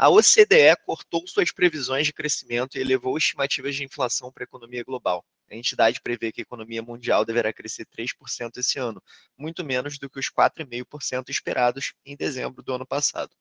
A OCDE cortou suas previsões de crescimento e elevou estimativas de inflação para a economia global. A entidade prevê que a economia mundial deverá crescer 3% esse ano, muito menos do que os 4,5% esperados em dezembro do ano passado.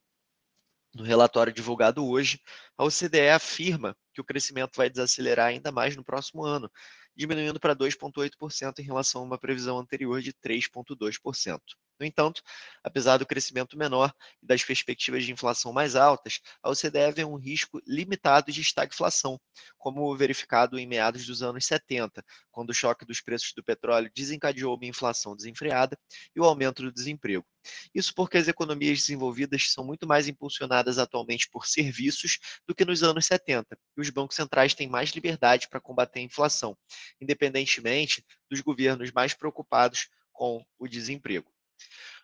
No relatório divulgado hoje, a OCDE afirma que o crescimento vai desacelerar ainda mais no próximo ano, diminuindo para 2,8% em relação a uma previsão anterior de 3,2%. No entanto, apesar do crescimento menor e das perspectivas de inflação mais altas, a OCDE vê um risco limitado de estagflação, como verificado em meados dos anos 70, quando o choque dos preços do petróleo desencadeou uma inflação desenfreada e o aumento do desemprego. Isso porque as economias desenvolvidas são muito mais impulsionadas atualmente por serviços do que nos anos 70, e os bancos centrais têm mais liberdade para combater a inflação, independentemente dos governos mais preocupados com o desemprego.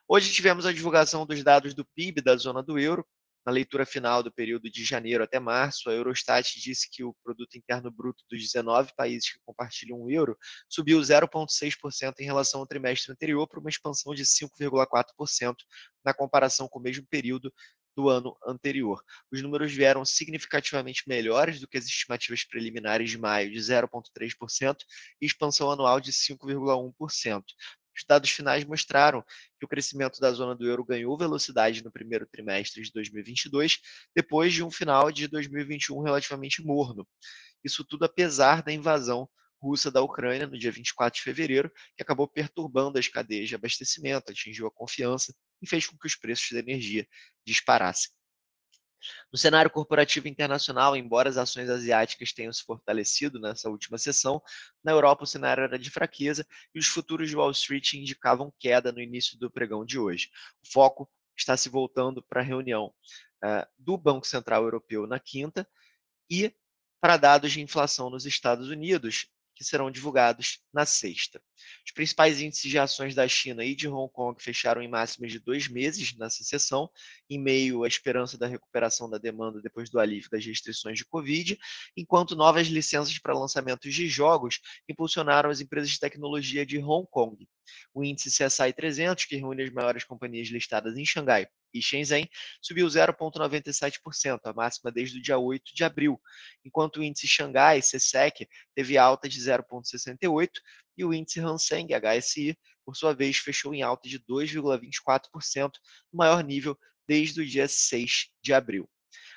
Hoje tivemos a divulgação dos dados do PIB da zona do euro. Na leitura final do período de janeiro até março, a Eurostat disse que o produto interno bruto dos 19 países que compartilham o euro subiu 0,6% em relação ao trimestre anterior, para uma expansão de 5,4% na comparação com o mesmo período do ano anterior. Os números vieram significativamente melhores do que as estimativas preliminares de maio, de 0,3%, e expansão anual de 5,1%. Os dados finais mostraram que o crescimento da zona do euro ganhou velocidade no primeiro trimestre de 2022, depois de um final de 2021 relativamente morno. Isso tudo apesar da invasão russa da Ucrânia no dia 24 de fevereiro, que acabou perturbando as cadeias de abastecimento, atingiu a confiança e fez com que os preços da energia disparassem. No cenário corporativo internacional, embora as ações asiáticas tenham se fortalecido nessa última sessão, na Europa o cenário era de fraqueza e os futuros de Wall Street indicavam queda no início do pregão de hoje. O foco está se voltando para a reunião uh, do Banco Central Europeu na quinta e para dados de inflação nos Estados Unidos, que serão divulgados na sexta. Os principais índices de ações da China e de Hong Kong fecharam em máximas de dois meses nessa sessão, em meio à esperança da recuperação da demanda depois do alívio das restrições de Covid, enquanto novas licenças para lançamentos de jogos impulsionaram as empresas de tecnologia de Hong Kong. O índice CSI 300, que reúne as maiores companhias listadas em Xangai e Shenzhen, subiu 0,97%, a máxima desde o dia 8 de abril, enquanto o índice Xangai, CSEC, teve alta de 0,68% e o índice Hang Seng, HSI, por sua vez, fechou em alta de 2,24%, o maior nível desde o dia 6 de abril.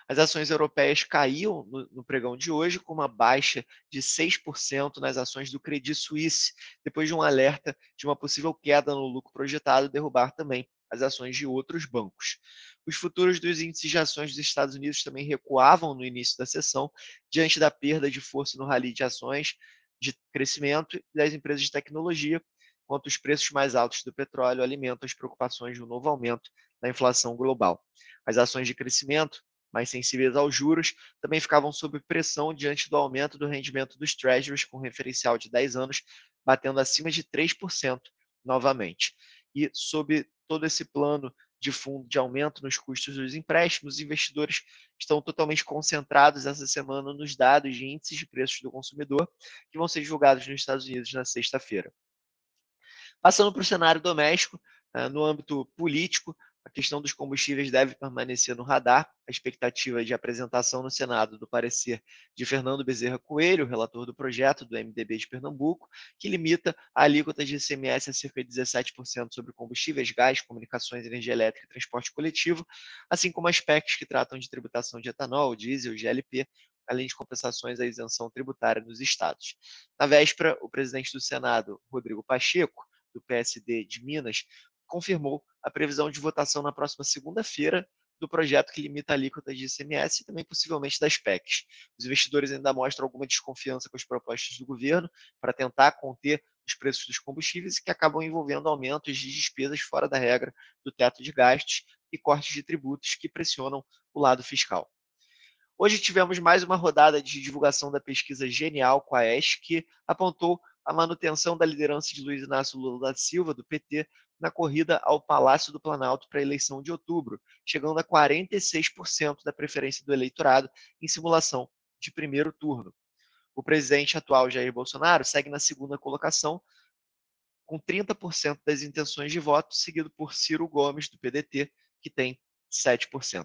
As ações europeias caíam no, no, pregão de hoje, com uma baixa de 6% nas ações do Credit Suisse, depois de um alerta de uma possível queda no lucro projetado derrubar também as ações de outros bancos. Os futuros dos índices de ações dos Estados Unidos também recuavam no início da sessão, diante da perda de força no rally de ações de crescimento das empresas de tecnologia, enquanto os preços mais altos do petróleo alimentam as preocupações de um novo aumento da inflação global. As ações de crescimento mais sensíveis aos juros, também ficavam sob pressão diante do aumento do rendimento dos treasuries, com referencial de 10 anos, batendo acima de 3% novamente. E sob todo esse plano de fundo de aumento nos custos dos empréstimos, os investidores estão totalmente concentrados essa semana nos dados de índices de preços do consumidor, que vão ser divulgados nos Estados Unidos na sexta-feira. Passando para o cenário doméstico, eh, no âmbito político, a questão dos combustíveis deve permanecer no radar. A expectativa de apresentação no Senado do parecer de Fernando Bezerra Coelho, relator do projeto do MDB de Pernambuco, que limita a alíquota de ICMS a cerca de 17% sobre combustíveis, gás, comunicações, energia elétrica e transporte coletivo, assim como aspectos que tratam de tributação de etanol, diesel, GLP, além de compensações à isenção tributária nos estados. Na véspera, o presidente do Senado, Rodrigo Pacheco, do PSD de Minas, confirmou a previsão de votação na próxima segunda-feira do projeto que limita a alíquota de ICMS e também possivelmente das PECs. Os investidores ainda mostram alguma desconfiança com as propostas do governo para tentar conter os preços dos combustíveis que acabam envolvendo aumentos de despesas fora da regra do teto de gastos e cortes de tributos que pressionam o lado fiscal. Hoje tivemos mais uma rodada de divulgação da pesquisa Genial com a ESC, que apontou a manutenção da liderança de Luiz Inácio Lula da Silva, do PT, na corrida ao Palácio do Planalto para a eleição de outubro, chegando a 46% da preferência do eleitorado em simulação de primeiro turno. O presidente atual Jair Bolsonaro segue na segunda colocação, com 30% das intenções de voto, seguido por Ciro Gomes, do PDT, que tem 7%.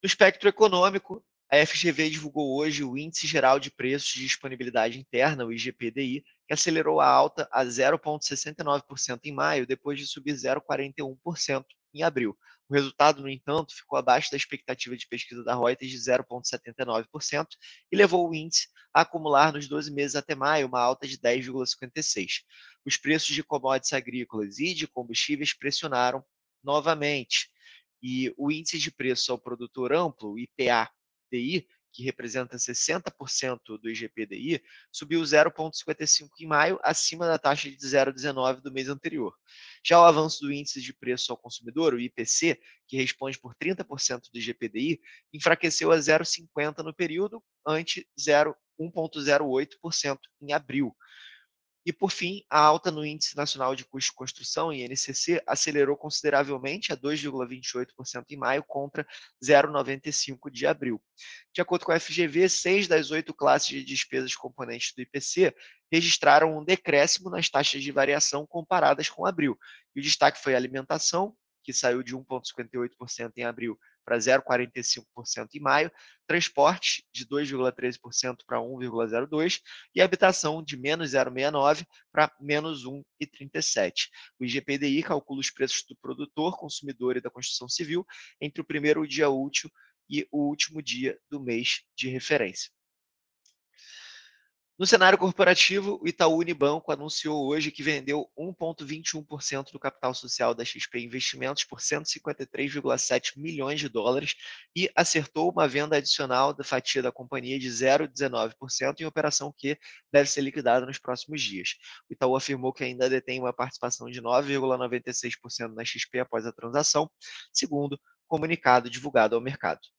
No espectro econômico, a FGV divulgou hoje o Índice Geral de Preços de Disponibilidade Interna, o IGPDI, que acelerou a alta a 0,69% em maio, depois de subir 0,41% em abril. O resultado, no entanto, ficou abaixo da expectativa de pesquisa da Reuters de 0,79% e levou o índice a acumular nos 12 meses até maio uma alta de 10,56%. Os preços de commodities agrícolas e de combustíveis pressionaram novamente. E o índice de preço ao produtor amplo, IPA, DI, que representa 60% do IGPDI, subiu 0,55 em maio, acima da taxa de 0,19 do mês anterior. Já o avanço do índice de preço ao consumidor, o IPC, que responde por 30% do IGPDI, enfraqueceu a 0,50 no período, ante 1,08% em abril. E, por fim, a alta no Índice Nacional de Custo de Construção, INCC, acelerou consideravelmente a 2,28% em maio contra 0,95% de abril. De acordo com a FGV, seis das oito classes de despesas componentes do IPC registraram um decréscimo nas taxas de variação comparadas com abril. E o destaque foi a alimentação, que saiu de 1,58% em abril para 0,45% em maio, transporte de 2,13% para 1,02% e habitação de menos 0,69% para menos 1,37%. O IGPDI calcula os preços do produtor, consumidor e da construção civil entre o primeiro dia útil e o último dia do mês de referência. No cenário corporativo, o Itaú Unibanco anunciou hoje que vendeu 1,21% do capital social da XP Investimentos por 153,7 milhões de dólares e acertou uma venda adicional da fatia da companhia de 0,19% em operação que deve ser liquidada nos próximos dias. O Itaú afirmou que ainda detém uma participação de 9,96% na XP após a transação, segundo comunicado divulgado ao mercado.